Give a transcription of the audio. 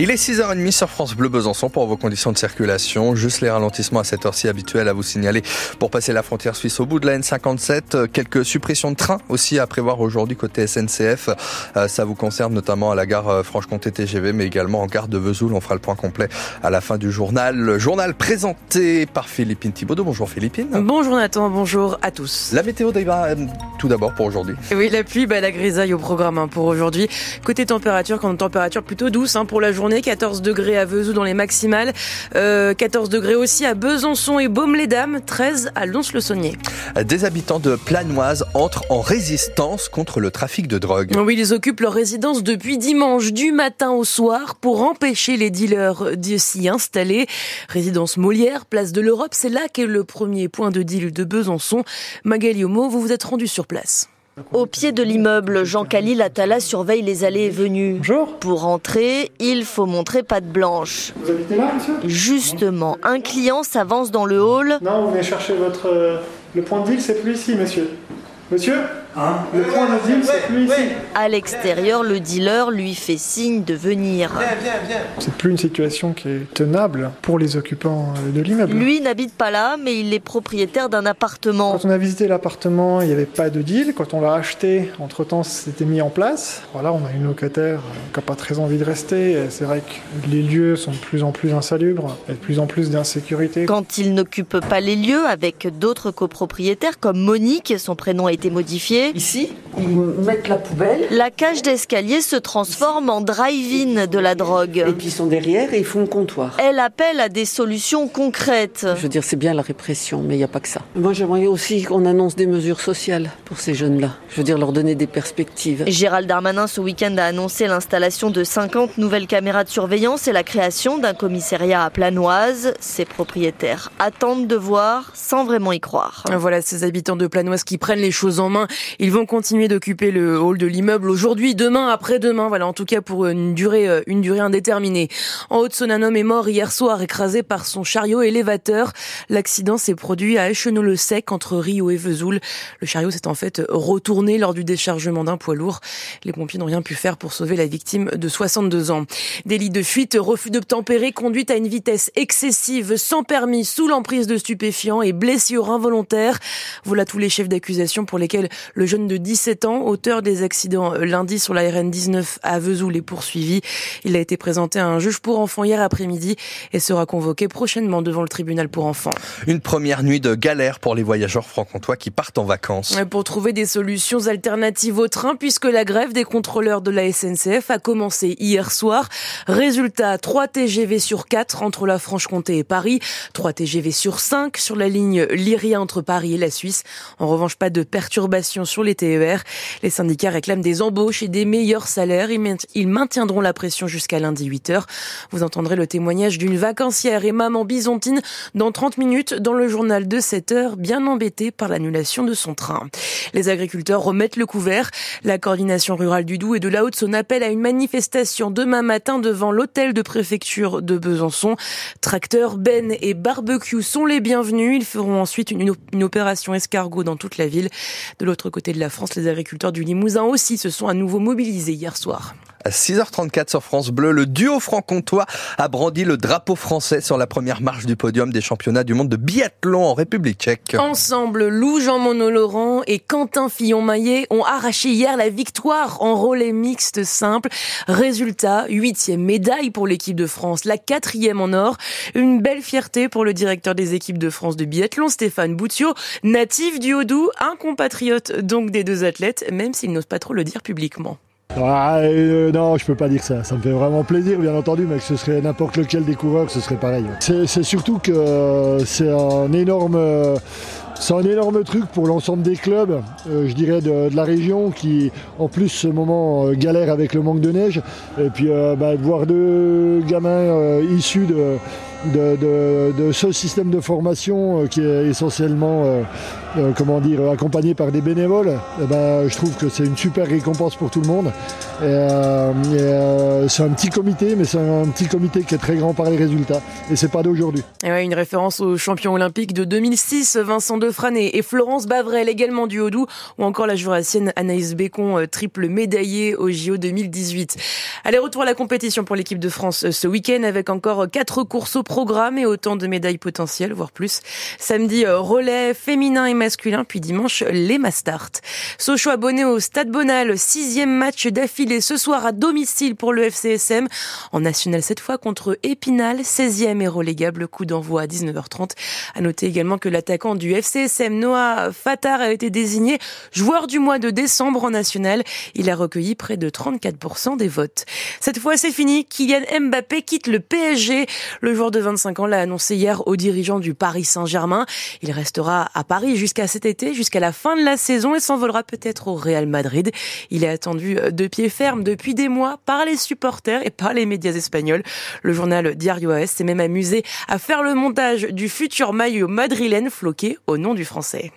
Il est 6h30 sur France Bleu Besançon pour vos conditions de circulation. Juste les ralentissements à cette heure-ci habituels à vous signaler pour passer la frontière suisse au bout de la N57. Quelques suppressions de trains aussi à prévoir aujourd'hui côté SNCF. Euh, ça vous concerne notamment à la gare euh, Franche-Comté TGV, mais également en gare de Vesoul. On fera le point complet à la fin du journal. Le journal présenté par Philippine Thibaudot. Bonjour Philippine. Bonjour Nathan, bonjour à tous. La météo d'Aïba, tout d'abord pour aujourd'hui. Oui, la pluie, bah, la grisaille au programme hein, pour aujourd'hui. Côté température, quand température plutôt douce hein, pour la journée 14 degrés à Vesoul dans les maximales, 14 euh, degrés aussi à Besançon et Baume-les-Dames, 13 à Lons-le-Saunier. Des habitants de Planoise entrent en résistance contre le trafic de drogue. Oui, ils occupent leur résidence depuis dimanche du matin au soir pour empêcher les dealers d'y s'y installer. Résidence Molière, place de l'Europe, c'est là qu'est le premier point de deal de Besançon. Magali Homo, vous vous êtes rendu sur place. Au pied de l'immeuble, Jean-Khalil Attala surveille les allées et venues. Bonjour. Pour entrer, il faut montrer patte blanche. Vous habitez là, monsieur? Justement, un client s'avance dans le hall. Non, vous venez chercher votre... Euh, le point de deal, c'est plus ici, monsieur. Monsieur Hein Le point de deal, c'est plus ici. À l'extérieur, le dealer lui fait signe de venir. C'est plus une situation qui est tenable pour les occupants euh, de l'immeuble. Lui n'habite pas là, mais il est propriétaire d'un appartement. Quand on a visité l'appartement, il n'y avait pas de deal. Quand on l'a acheté, entre-temps, c'était mis en place. Voilà, on a une locataire euh, qui n'a pas très envie de rester. C'est vrai que les lieux sont de plus en plus insalubres et de plus en plus d'insécurité. Quand il n'occupe pas les lieux avec d'autres copropriétaires comme Monique, son prénom a été modifié, Ici, ils mettent la poubelle la cage d'escalier se transforme en drive-in de la et drogue. puis ils sont derrière et ils font le comptoir. Elle appelle à des solutions concrètes. Je veux dire, c'est bien la répression, mais il n'y a pas que ça. Moi, j'aimerais aussi qu'on annonce des mesures sociales pour ces jeunes-là. Je veux dire, leur donner des perspectives. Gérald Darmanin ce week-end a annoncé l'installation de 50 nouvelles caméras de surveillance et la création d'un commissariat à Planoise. Ses propriétaires attendent de voir sans vraiment y croire. Voilà ces habitants de Planoise qui prennent les choses en main. Ils vont continuer d'occuper le hall de l'immeuble aujourd'hui, demain, après-demain. Voilà, en tout cas pour une durée, euh, une durée indéterminée. En Haute-Saône, un homme est mort hier soir écrasé par son chariot élévateur. L'accident s'est produit à Échenot-le-Sec entre Rio et Vesoul. Le chariot s'est en fait retourné lors du déchargement d'un poids lourd. Les pompiers n'ont rien pu faire pour sauver la victime de 62 ans. Délit de fuite, refus d'obtempérer, conduite à une vitesse excessive, sans permis, sous l'emprise de stupéfiants et blessure involontaire. Voilà tous les chefs d'accusation pour lesquels le jeune de 17 ans, auteur des accidents lundi sur la RN 19 à Vesoul, est poursuivi. Il a été présenté à un juge pour enfants hier après-midi et sera convoqué prochainement devant le tribunal pour enfants. Une première nuit de galère pour les voyageurs franc-comtois qui partent en vacances. Pour trouver des solutions alternatives au train, puisque la grève des contrôleurs de la SNCF a commencé hier soir. Résultat, 3 TGV sur 4 entre la Franche-Comté et Paris, 3 TGV sur 5 sur la ligne Lyria entre Paris et la Suisse. En revanche, pas de perturbations sur les TER. Les syndicats réclament des embauches et des meilleurs salaires. Ils maint- Ils maintiendront la pression jusqu'à lundi 8h. Vous entendrez le témoignage d'une vacancière et maman bisontine dans 30 minutes dans le journal de 7 heures, bien embêtée par l'annulation de son train. Les agriculteurs remettent le couvert. La coordination rurale du Doubs et de la Haute-Saône appelle à une manifestation demain matin devant l'hôtel de préfecture de Besançon. Tracteurs, bennes et barbecue sont les bienvenus. Ils feront ensuite une opération escargot dans toute la ville. De l'autre côté de la France, les agriculteurs du Limousin aussi se sont à nouveau mobilisés hier soir. À 6h34 sur France Bleu, le duo franc-comtois a brandi le drapeau français sur la première marche du podium des championnats du monde de biathlon en République tchèque. Ensemble, Lou Jean Monod Laurent et Quentin Fillon-Maillet ont arraché hier la victoire en relais mixte simple. Résultat, huitième médaille pour l'équipe de France, la quatrième en or. Une belle fierté pour le directeur des équipes de France de biathlon, Stéphane Boutiot, natif du Haut-Doubs, un compatriote donc des deux athlètes, même s'il n'ose pas trop le dire publiquement. Ah, euh, non, je peux pas dire ça. Ça me fait vraiment plaisir, bien entendu, mais que ce serait n'importe lequel des coureurs, ce serait pareil. C'est surtout que euh, c'est un énorme, euh, c'est un énorme truc pour l'ensemble des clubs, je dirais de, la région, qui en plus ce moment euh, galère avec le manque de neige. Et puis bah, voir deux gamins issus de de, ce système de formation qui est essentiellement comment dire, accompagné par des bénévoles, eh ben, je trouve que c'est une super récompense pour tout le monde. c'est un petit comité, mais c'est un petit comité qui est très grand par les résultats. Et c'est pas d'aujourd'hui. une référence aux champions olympiques de 2006, Vincent Defrane et Florence Bavrel, également du Haut-Doubs, ou encore la jurassienne Anaïs Bécon, triple médaillée au JO 2018. Allez, retour à la compétition pour l'équipe de France ce week-end avec encore quatre courses au programme et autant de médailles potentielles, voire plus. Samedi, relais féminin et masculin, puis dimanche, les Mastart. Sochaux abonné au Stade Bonal, sixième match d'affilée ce soir à domicile pour le FCSM. En national cette fois contre Épinal, 16e et relégable, coup d'envoi à 19h30. À noter également que l'attaquant du FCSM, Noah Fatar, a été désigné joueur du mois de décembre en national. Il a recueilli près de 34% des votes. Cette fois, c'est fini. Kylian Mbappé quitte le PSG. Le joueur de 25 ans l'a annoncé hier aux dirigeants du Paris Saint-Germain. Il restera à Paris jusqu'à cet été, jusqu'à la fin de la saison et s'envolera peut-être au Real Madrid. Il est attendu de pied ferme depuis des mois par les supporters et par les médias espagnols. Le journal Diario AS s'est même amusé à faire le montage du futur maillot madrilène floqué au nom du français.